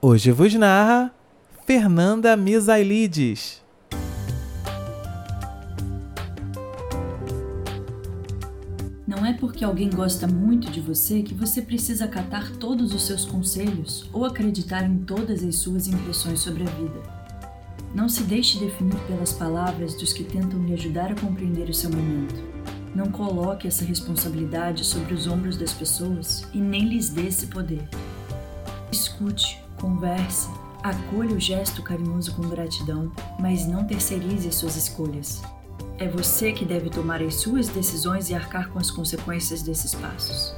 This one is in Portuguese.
Hoje vos narra Fernanda Misailides. Não é porque alguém gosta muito de você que você precisa acatar todos os seus conselhos ou acreditar em todas as suas impressões sobre a vida. Não se deixe definir pelas palavras dos que tentam lhe ajudar a compreender o seu momento. Não coloque essa responsabilidade sobre os ombros das pessoas e nem lhes dê esse poder. Escute, converse, acolha o gesto carinhoso com gratidão, mas não terceirize as suas escolhas. É você que deve tomar as suas decisões e arcar com as consequências desses passos.